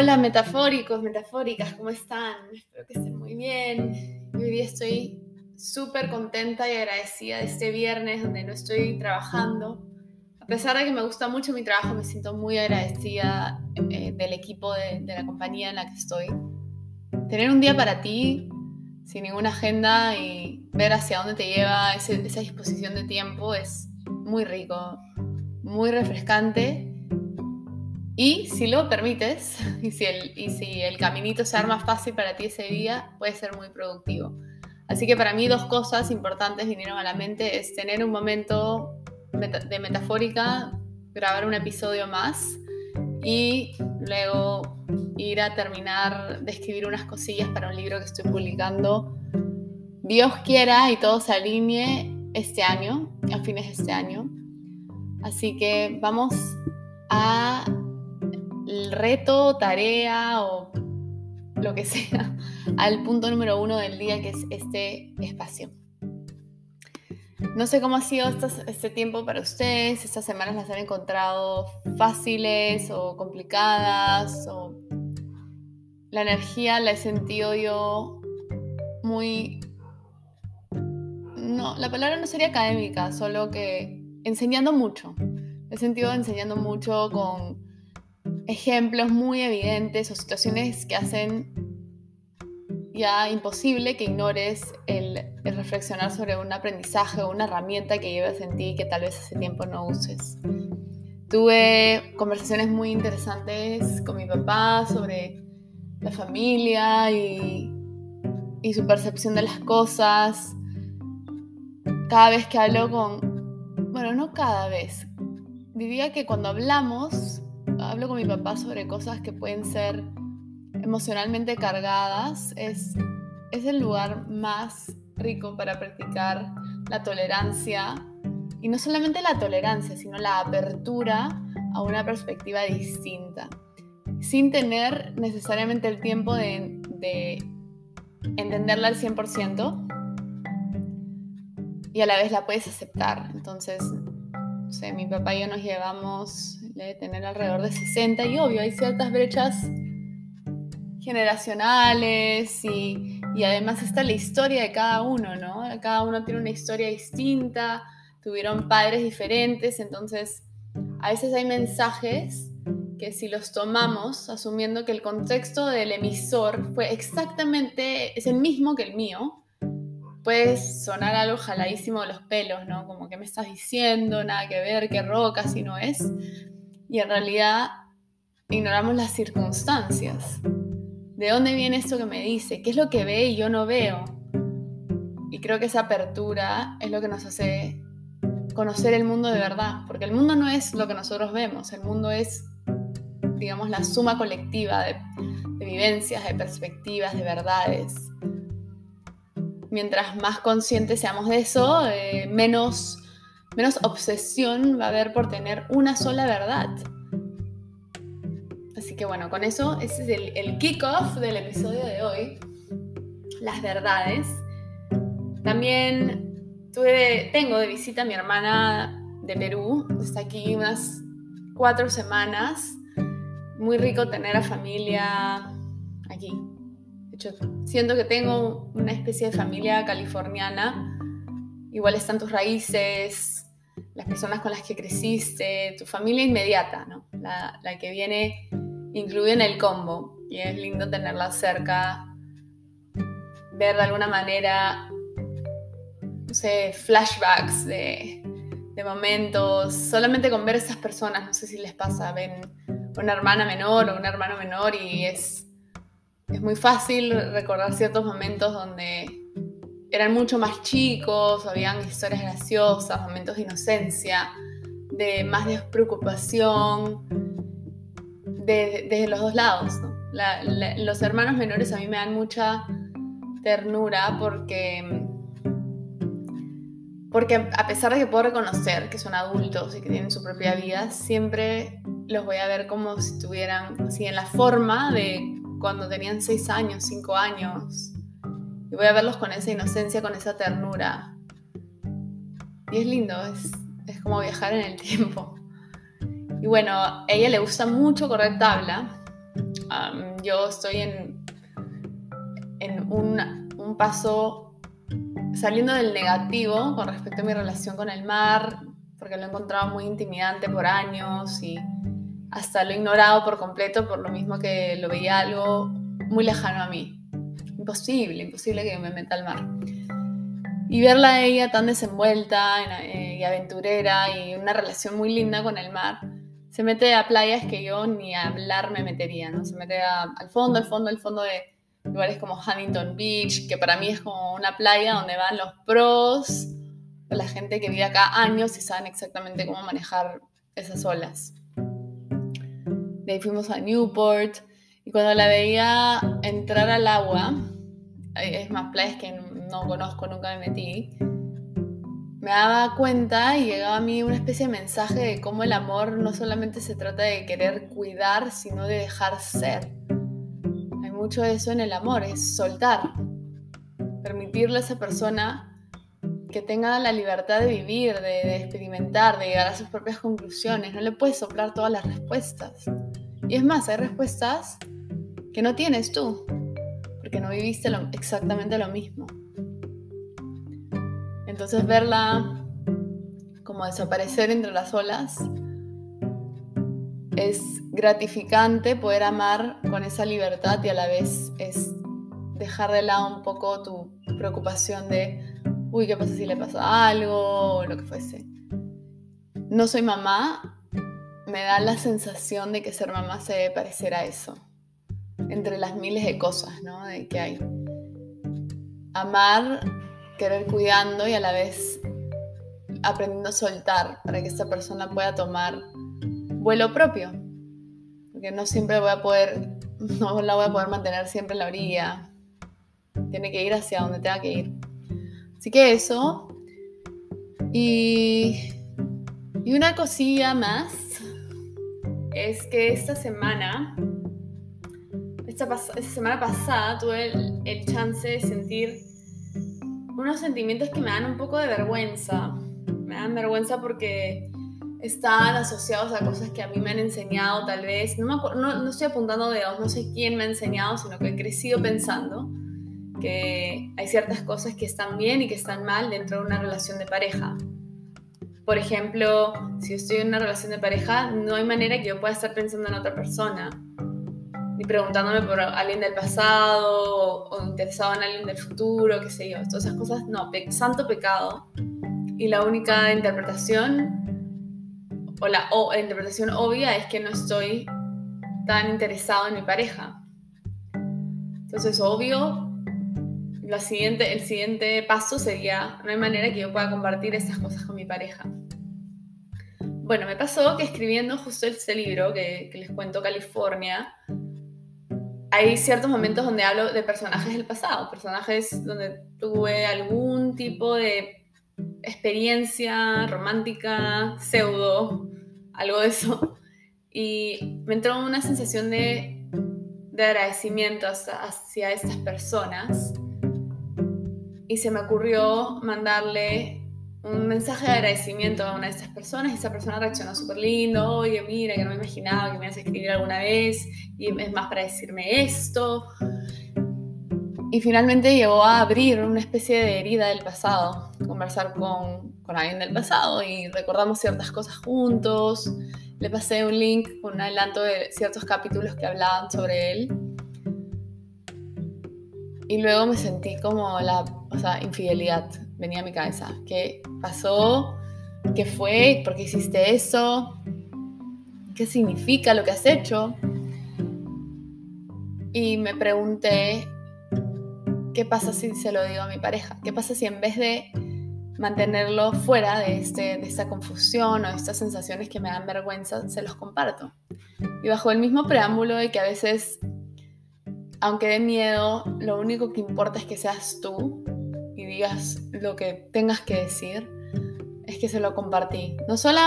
Hola metafóricos, metafóricas, ¿cómo están? Espero que estén muy bien. Hoy día estoy súper contenta y agradecida de este viernes donde no estoy trabajando. A pesar de que me gusta mucho mi trabajo, me siento muy agradecida eh, del equipo de, la compañía en la que estoy. Tener un día para ti, sin ninguna agenda y ver hacia dónde te lleva esa disposición de tiempo es muy rico, muy refrescante y si lo permites, y si, el, y si el caminito se arma fácil para ti ese día, puede ser muy productivo. Así que para mí dos cosas importantes vinieron a la mente, es tener un momento de metafórica, grabar un episodio más y luego ir a terminar de escribir unas cosillas para un libro que estoy publicando. Dios quiera y todo se alinee este año, a fines de este año. Así que vamos a reto, tarea o lo que sea al punto número uno del día, que es este espacio. No sé cómo ha sido este tiempo para ustedes, estas semanas las han encontrado fáciles o complicadas, o la energía la he sentido yo muy... No, la palabra no sería académica, solo que enseñando mucho. he sentido enseñando mucho con ejemplos muy evidentes o situaciones que hacen ya imposible que ignores el, reflexionar sobre un aprendizaje o una herramienta que llevas en ti que tal vez hace tiempo no uses. Tuve conversaciones muy interesantes con mi papá sobre la familia y, y su percepción de las cosas. Cada vez que hablo con, bueno, no cada vez, diría que cuando hablamos hablo con mi papá sobre cosas que pueden ser emocionalmente cargadas, es, es el lugar más rico para practicar la tolerancia. Y no solamente la tolerancia, sino la apertura a una perspectiva distinta, sin tener necesariamente el tiempo de, de entenderla al 100% y a la vez la puedes aceptar. Entonces, no sé, mi papá y yo nos llevamos de tener alrededor de 60 y obvio, hay ciertas brechas generacionales y, y, además está la historia de cada uno, ¿no? Cada uno tiene una historia distinta, tuvieron padres diferentes, entonces a veces hay mensajes que si los tomamos asumiendo que el contexto del emisor fue exactamente, es el mismo que el mío, puede sonar algo jaladísimo de los pelos, ¿no? Como que me estás diciendo, nada que ver, qué roca, si no es y en realidad ignoramos las circunstancias. ¿De dónde viene esto que me dice? ¿Qué es lo que ve y yo no veo? Y creo que esa apertura es lo que nos hace conocer el mundo de verdad, porque el mundo no es lo que nosotros vemos, el mundo es, digamos, la suma colectiva de, vivencias, de perspectivas, de verdades. Mientras más conscientes seamos de eso, eh, menos menos obsesión va a haber por tener una sola verdad. Así que bueno, con eso, ese es el, el kickoff del episodio de hoy. Las verdades. También tuve, tengo de visita a mi hermana de Perú. Está aquí unas cuatro semanas. Muy rico tener a familia aquí. De hecho, siento que tengo una especie de familia californiana igual están tus raíces, las personas con las que creciste, tu familia inmediata, ¿no? la, que viene incluida en el combo. Y es lindo tenerla cerca, ver de alguna manera, no sé, flashbacks de, de momentos, solamente con ver esas personas, no sé si les pasa, ven una hermana menor o un hermano menor y es, es muy fácil recordar ciertos momentos donde eran mucho más chicos, habían historias graciosas, momentos de inocencia, de más despreocupación, desde los dos lados. los hermanos menores a mí me dan mucha ternura porque, porque a pesar de que puedo reconocer que son adultos y que tienen su propia vida, siempre los voy a ver como si estuvieran así en la forma de cuando tenían 6 años, 5 años, y voy a verlos con esa inocencia, con esa ternura. Y es lindo, es, es como viajar en el tiempo. Y bueno, a ella le gusta mucho correr tabla. yo estoy en, en un, un paso saliendo del negativo con respecto a mi relación con el mar, porque lo he encontrado muy intimidante por años y hasta lo he ignorado por completo por lo mismo que lo veía algo muy lejano a mí. Imposible, imposible que me meta al mar. Y verla a ella tan desenvuelta eh, y aventurera y una relación muy linda con el mar, se mete a playas que yo ni a hablar me metería, ¿no? Se mete al fondo, al fondo, al fondo de lugares como Huntington Beach, que para mí es como una playa donde van los pros, la gente que vive acá años y saben exactamente cómo manejar esas olas. De ahí fuimos a Newport y cuando la veía entrar al agua, es más playas que no conozco, nunca me metí, me daba cuenta y llegaba a mí una especie de mensaje de cómo el amor no solamente se trata de querer cuidar, sino de dejar ser. Hay mucho de eso en el amor, es soltar, permitirle a esa persona que tenga la libertad de vivir, de, de, experimentar, de llegar a sus propias conclusiones. No le puedes soplar todas las respuestas. Y es más, hay respuestas que no tienes tú, porque no viviste exactamente lo mismo. Entonces verla como desaparecer entre las olas es gratificante poder amar con esa libertad y a la vez es dejar de lado un poco tu preocupación de, uy, ¿qué pasa si le pasa algo? o lo que fuese. No soy mamá, me da la sensación de que ser mamá se debe parecer a eso, entre las miles de cosas ¿no? de que hay. Amar, querer cuidando y a la vez aprendiendo a soltar para que esta persona pueda tomar vuelo propio. Porque no siempre voy a poder, no la voy a poder mantener siempre en la orilla. Tiene que ir hacia donde tenga que ir. Así que eso. Y, y una cosilla más es que esta semana, esta, semana pasada, tuve el, chance de sentir unos sentimientos que me dan un poco de vergüenza. Me dan vergüenza porque están asociados a cosas que a mí me han enseñado tal vez. No, no, no estoy apuntando dedos, no sé quién me ha enseñado, sino que he crecido pensando que hay ciertas cosas que están bien y que están mal dentro de una relación de pareja. Por ejemplo, si estoy en una relación de pareja, no hay manera que yo pueda estar pensando en otra persona, ni preguntándome por alguien del pasado o, interesado en alguien del futuro, qué sé yo. Todas esas cosas, no, santo pecado. Y la única interpretación, o la, o interpretación obvia, es que no estoy tan interesado en mi pareja. Entonces, obvio, la siguiente, el siguiente paso sería, no hay manera que yo pueda compartir esas cosas con mi pareja. Bueno, me pasó que escribiendo justo este libro que, les cuento, California, hay ciertos momentos donde hablo de personajes del pasado, personajes donde tuve algún tipo de experiencia romántica, pseudo, algo de eso. Y me entró una sensación de, de agradecimiento hacia estas personas. Y se me ocurrió mandarle un mensaje de agradecimiento a una de estas personas y esa persona reaccionó súper lindo, oye, mira, que no me imaginaba que me ibas a escribir alguna vez y es más para decirme esto. Y finalmente llegó a abrir una especie de herida del pasado, conversar con, con alguien del pasado y recordamos ciertas cosas juntos. Le pasé un link con un adelanto de ciertos capítulos que hablaban sobre él. Y luego me sentí como la o sea, infidelidad venía a mi cabeza. ¿Qué pasó? ¿Qué fue? ¿Por qué hiciste eso? ¿Qué significa lo que has hecho? Y me pregunté, ¿qué pasa si se lo digo a mi pareja? ¿Qué pasa si en vez de mantenerlo fuera de, este, de esta confusión o de estas sensaciones que me dan vergüenza, se los comparto? Y bajo el mismo preámbulo de que a veces, aunque dé miedo, lo único que importa es que seas tú digas lo que tengas que decir, es que se lo compartí. No solo,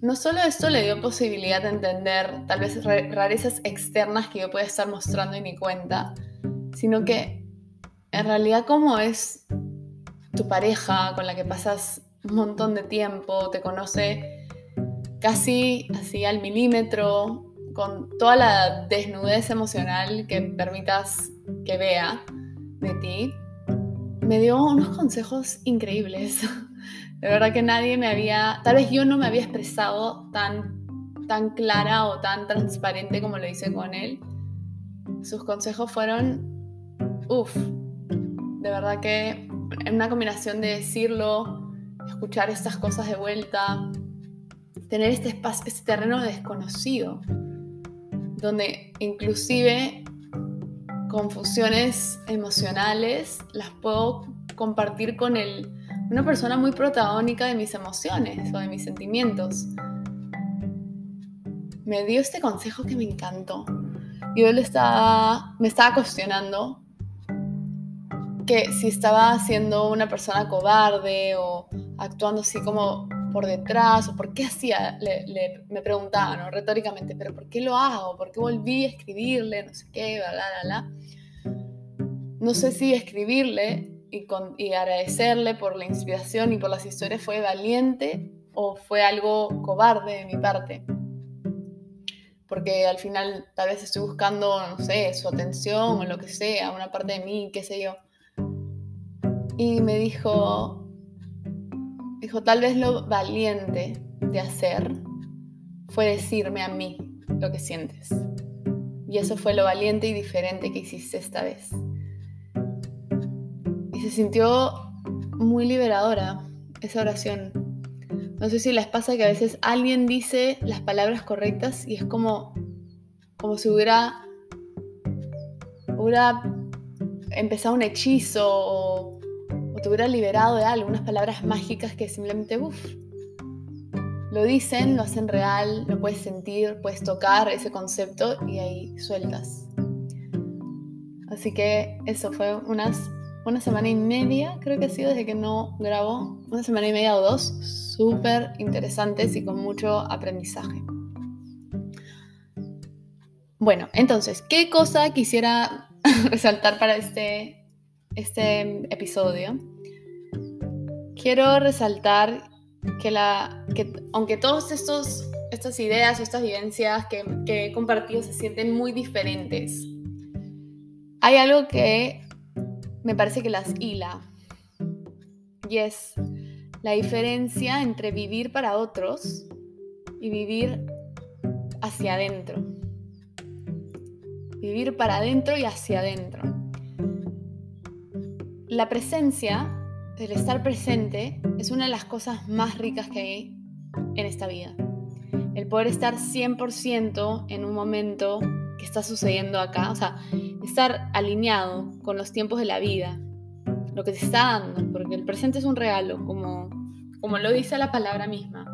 no solo esto le dio posibilidad de entender tal vez rarezas externas que yo pueda estar mostrando en mi cuenta, sino que en realidad como es tu pareja con la que pasas un montón de tiempo, te conoce casi así al milímetro, con toda la desnudez emocional que permitas que vea de ti, me dio unos consejos increíbles. De verdad que nadie me había, tal vez yo no me había expresado tan, tan clara o tan transparente como lo hice con él. Sus consejos fueron, uff, de verdad que en una combinación de decirlo, escuchar estas cosas de vuelta, tener este espacio, este terreno desconocido, donde inclusive confusiones emocionales las puedo compartir con el, una persona muy protagónica de mis emociones o de mis sentimientos. Me dio este consejo que me encantó. Yo le estaba, me estaba cuestionando que si estaba siendo una persona cobarde o actuando así como por detrás o por qué hacía, le, me preguntaba, ¿no? Retóricamente, pero ¿por qué lo hago? ¿Por qué volví a escribirle? No sé qué, bla, bla, bla. No sé si escribirle y, con, y agradecerle por la inspiración y por las historias fue valiente o fue algo cobarde de mi parte. Porque al final tal vez estoy buscando, no sé, su atención o lo que sea, una parte de mí, qué sé yo. Y me dijo, Dijo, tal vez lo valiente de hacer fue decirme a mí lo que sientes. Y eso fue lo valiente y diferente que hiciste esta vez. Y se sintió muy liberadora esa oración. No sé si les pasa que a veces alguien dice las palabras correctas y es como, como si hubiera, hubiera empezado un hechizo o te hubiera liberado de algo, unas palabras mágicas que simplemente, lo dicen, lo hacen real, lo puedes sentir, puedes tocar ese concepto y ahí sueltas. Así que eso fue unas, una semana y media, creo que ha sido desde que no grabo, una semana y media o dos, súper interesantes y con mucho aprendizaje. Bueno, entonces, ¿qué cosa quisiera resaltar para este, este episodio? Quiero resaltar que, la, que aunque todas estas ideas o estas vivencias que, que he compartido se sienten muy diferentes, hay algo que me parece que las hila y es la diferencia entre vivir para otros y vivir hacia adentro. Vivir para adentro y hacia adentro. La presencia el estar presente es una de las cosas más ricas que hay en esta vida. El poder estar 100% en un momento que está sucediendo acá, o sea, estar alineado con los tiempos de la vida, lo que te está dando, porque el presente es un regalo, como, como lo dice la palabra misma.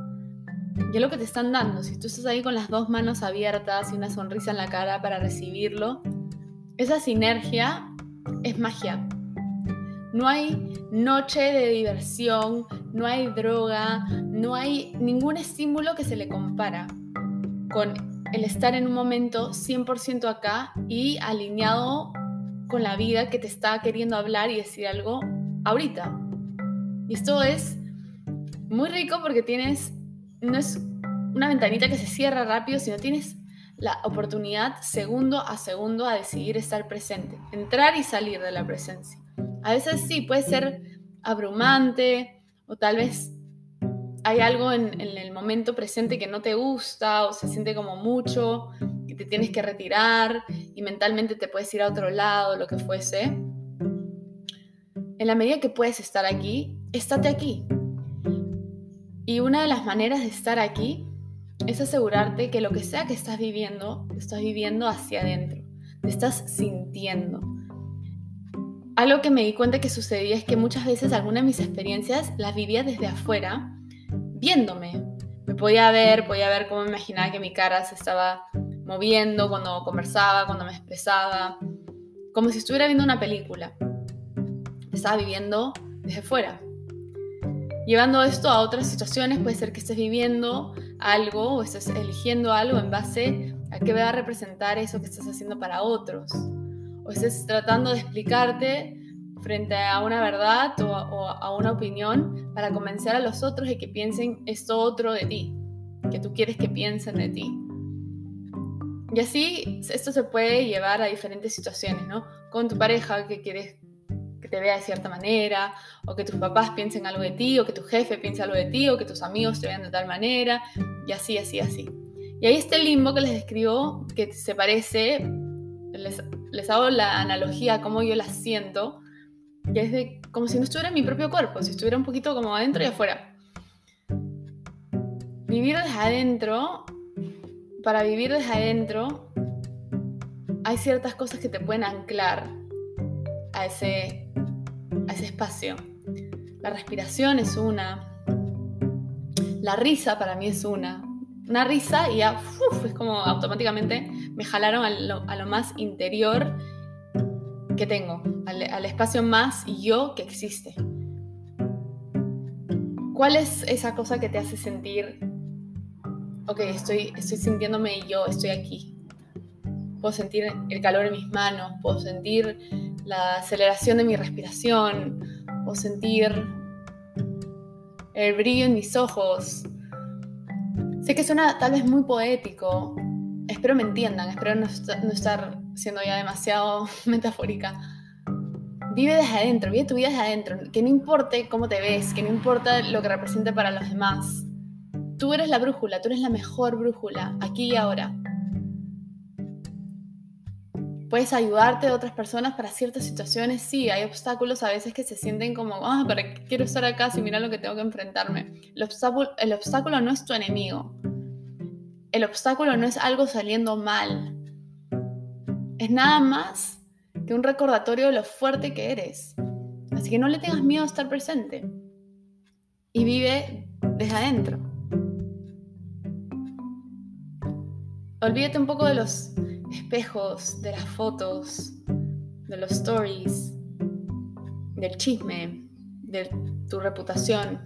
Y es lo que te están dando. Si tú estás ahí con las dos manos abiertas y una sonrisa en la cara para recibirlo, esa sinergia es magia. No hay noche de diversión, no hay droga, no hay ningún estímulo que se le compara con el estar en un momento 100% acá y alineado con la vida que te está queriendo hablar y decir algo ahorita. Y esto es muy rico porque tienes, no es una ventanita que se cierra rápido, sino tienes la oportunidad segundo a segundo a decidir estar presente, entrar y salir de la presencia. A veces sí, puede ser abrumante o tal vez hay algo en, el momento presente que no te gusta o se siente como mucho y te tienes que retirar y mentalmente te puedes ir a otro lado, lo que fuese. En la medida que puedes estar aquí, estate aquí. Y una de las maneras de estar aquí es asegurarte que lo que sea que estás viviendo, lo estás viviendo hacia adentro, te estás sintiendo algo que me di cuenta que sucedía es que muchas veces algunas de mis experiencias las vivía desde afuera, viéndome. Me podía ver, podía ver cómo me imaginaba que mi cara se estaba moviendo cuando conversaba, cuando me expresaba, como si estuviera viendo una película. Estaba viviendo desde fuera. Llevando esto a otras situaciones, puede ser que estés viviendo algo o estés eligiendo algo en base a qué va a representar eso que estás haciendo para otros o estés tratando de explicarte frente a una verdad o a, una opinión para convencer a los otros de que piensen esto otro de ti, que tú quieres que piensen de ti. Y así esto se puede llevar a diferentes situaciones, ¿no? Con tu pareja que quieres que te vea de cierta manera, o que tus papás piensen algo de ti, o que tu jefe piense algo de ti, o que tus amigos te vean de tal manera, y así, así, así. Y ahí está el limbo que les describo, que se parece, les, hago la analogía a cómo yo la siento, que es de, como si no estuviera en mi propio cuerpo, si estuviera un poquito como adentro y afuera. Vivir desde adentro, para vivir desde adentro, hay ciertas cosas que te pueden anclar a ese, a ese espacio. La respiración es una, la risa para mí es una. Una risa y ya es como automáticamente me jalaron a lo, más interior que tengo, al, espacio más yo que existe. ¿Cuál es esa cosa que te hace sentir, ok, estoy, estoy sintiéndome yo, estoy aquí? Puedo sentir el calor en mis manos, puedo sentir la aceleración de mi respiración, puedo sentir el brillo en mis ojos. Sé que suena tal vez muy poético, espero me entiendan, espero no, estar siendo ya demasiado metafórica. Vive desde adentro, vive tu vida desde adentro, que no importe cómo te ves, que no importa lo que represente para los demás. Tú eres la brújula, tú eres la mejor brújula, aquí y ahora. Puedes ayudarte a otras personas para ciertas situaciones, sí, hay obstáculos a veces que se sienten como, ah, ¿para qué quiero estar acá si mira lo que tengo que enfrentarme? El obstáculo, el obstáculo no es tu enemigo. El obstáculo no es algo saliendo mal. Es nada más que un recordatorio de lo fuerte que eres. Así que no le tengas miedo a estar presente. Y vive desde adentro. Olvídate un poco de los espejos, de las fotos, de los stories, del chisme, de tu reputación.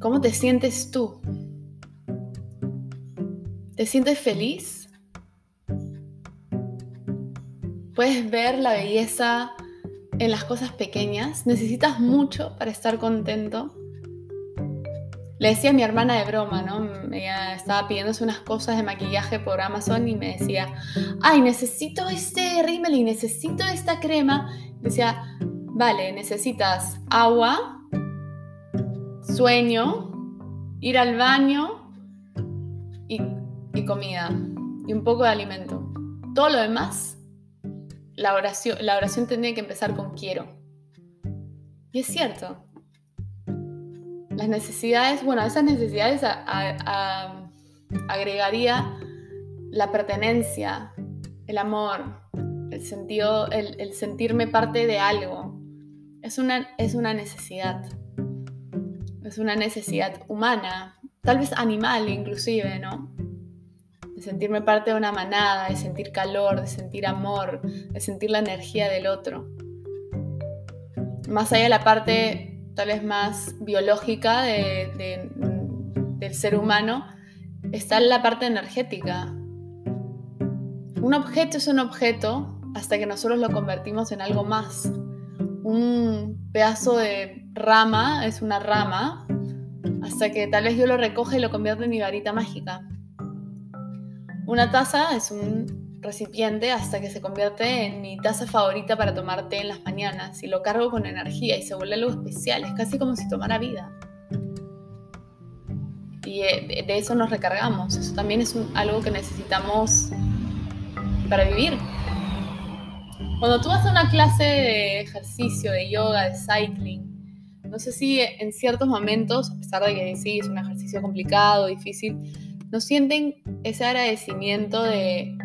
¿Cómo te sientes tú? ¿Te sientes feliz? ¿Puedes ver la belleza en las cosas pequeñas? ¿Necesitas mucho para estar contento? Le decía a mi hermana de broma, ¿no? Ella estaba pidiéndose unas cosas de maquillaje por Amazon y me decía, ay, necesito este rímel y necesito esta crema. Decía, vale, necesitas agua, sueño, ir al baño y, comida y un poco de alimento. Todo lo demás, la oración, la oración tendría que empezar con quiero. Y es cierto, las necesidades, bueno, esas necesidades agregaría la pertenencia, el amor, el sentido, el, sentirme parte de algo. Es una, es una necesidad. Es una necesidad humana, tal vez animal inclusive, ¿no? De sentirme parte de una manada, de sentir calor, de sentir amor, de sentir la energía del otro. Más allá de la parte tal vez más biológica del ser humano, está la parte energética. Un objeto es un objeto hasta que nosotros lo convertimos en algo más. Un pedazo de rama es una rama hasta que tal vez yo lo recoge y lo convierto en mi varita mágica. Una taza es un recipiente hasta que se convierte en mi taza favorita para tomar té en las mañanas y lo cargo con energía y se vuelve algo especial, es casi como si tomara vida. Y eh, de eso nos recargamos, eso también es algo que necesitamos para vivir. Cuando tú vas a una clase de ejercicio, de yoga, de cycling, no sé si en ciertos momentos, a pesar de que sí, es un ejercicio complicado, difícil, no sienten ese agradecimiento de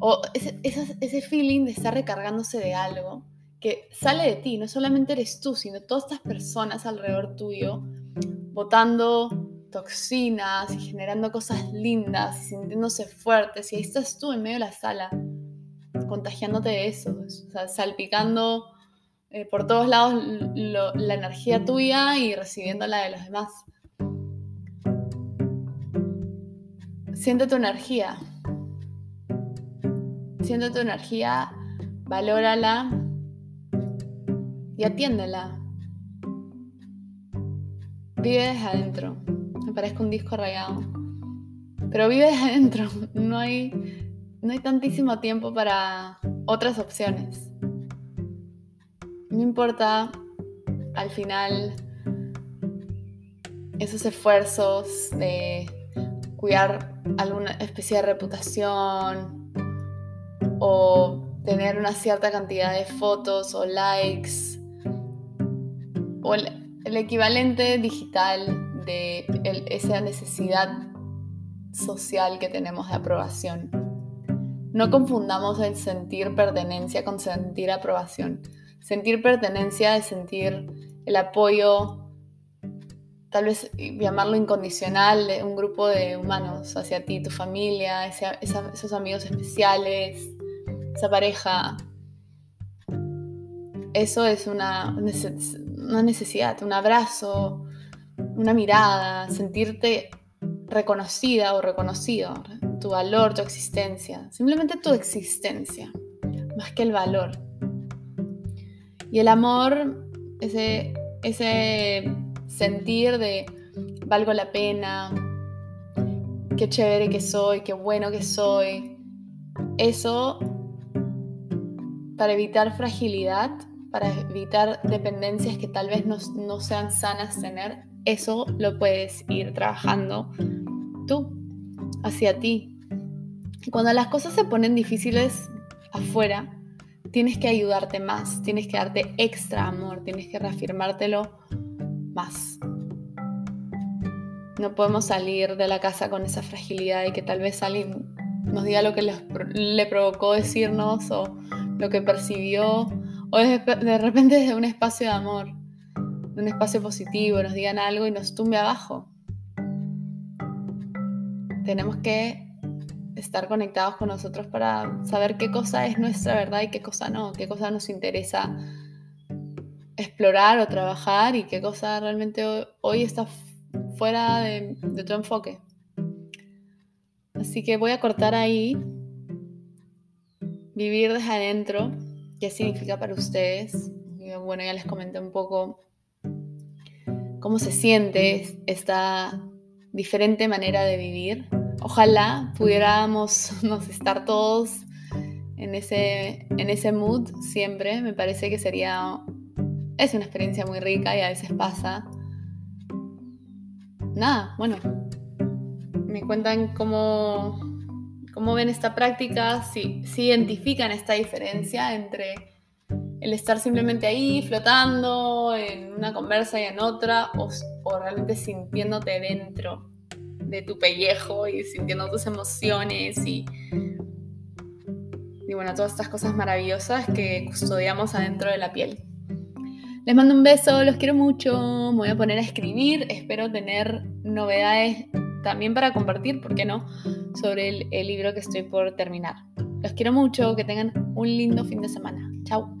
o ese, ese, feeling de estar recargándose de algo que sale de ti, no solamente eres tú, sino todas estas personas alrededor tuyo, botando toxinas y generando cosas lindas sintiéndose fuertes. Y ahí estás tú en medio de la sala, contagiándote de eso, sea, salpicando eh, por todos lados la energía tuya y recibiendo la de los demás. Siente tu energía, Siente tu energía, valórala y atiéndela. Vive desde adentro. Me parezco un disco rayado. pero vives adentro, no hay, no hay tantísimo tiempo para otras opciones. No importa al final esos esfuerzos de cuidar alguna especie de reputación o tener una cierta cantidad de fotos o likes o el, equivalente digital de esa necesidad social que tenemos de aprobación. No confundamos el sentir pertenencia con sentir aprobación. Sentir pertenencia es sentir el apoyo, tal vez llamarlo incondicional, de un grupo de humanos hacia ti, tu familia, esos amigos especiales, esa pareja. Eso es una, una necesidad, un abrazo, una mirada, sentirte reconocida o reconocido, tu valor, tu existencia, simplemente tu existencia, más que el valor. Y el amor, ese, ese sentir de valgo la pena, qué chévere que soy, qué bueno que soy, eso para evitar fragilidad, para evitar dependencias que tal vez no, no sean sanas tener, eso lo puedes ir trabajando tú, hacia ti. Cuando las cosas se ponen difíciles afuera, tienes que ayudarte más, tienes que darte extra amor, tienes que reafirmártelo más. No podemos salir de la casa con esa fragilidad y que tal vez alguien nos diga lo que le provocó decirnos o lo que percibió, o de repente desde un espacio de amor, de un espacio positivo, nos digan algo y nos tumbe abajo tenemos que estar conectados con nosotros para saber qué cosa es nuestra verdad y qué cosa no, qué cosa nos interesa explorar o trabajar y qué cosa realmente hoy está fuera de, tu enfoque. Así que voy a cortar ahí. Vivir desde adentro, qué significa para ustedes. bueno, ya les comenté un poco cómo se siente esta diferente manera de vivir. Ojalá pudiéramos estar todos en ese, en ese mood siempre. Me parece que sería... Es una experiencia muy rica y a veces pasa. Nada, bueno. Me cuentan cómo, cómo ven esta práctica, si, identifican esta diferencia entre el estar simplemente ahí flotando en una conversa y en otra o, o realmente sintiéndote dentro de tu pellejo y sintiendo tus emociones y, y bueno, todas estas cosas maravillosas que custodiamos adentro de la piel. Les mando un beso, los quiero mucho, me voy a poner a escribir, espero tener novedades también para compartir, ¿por qué no?, sobre el, libro que estoy por terminar. Los quiero mucho, que tengan un lindo fin de semana. Chao.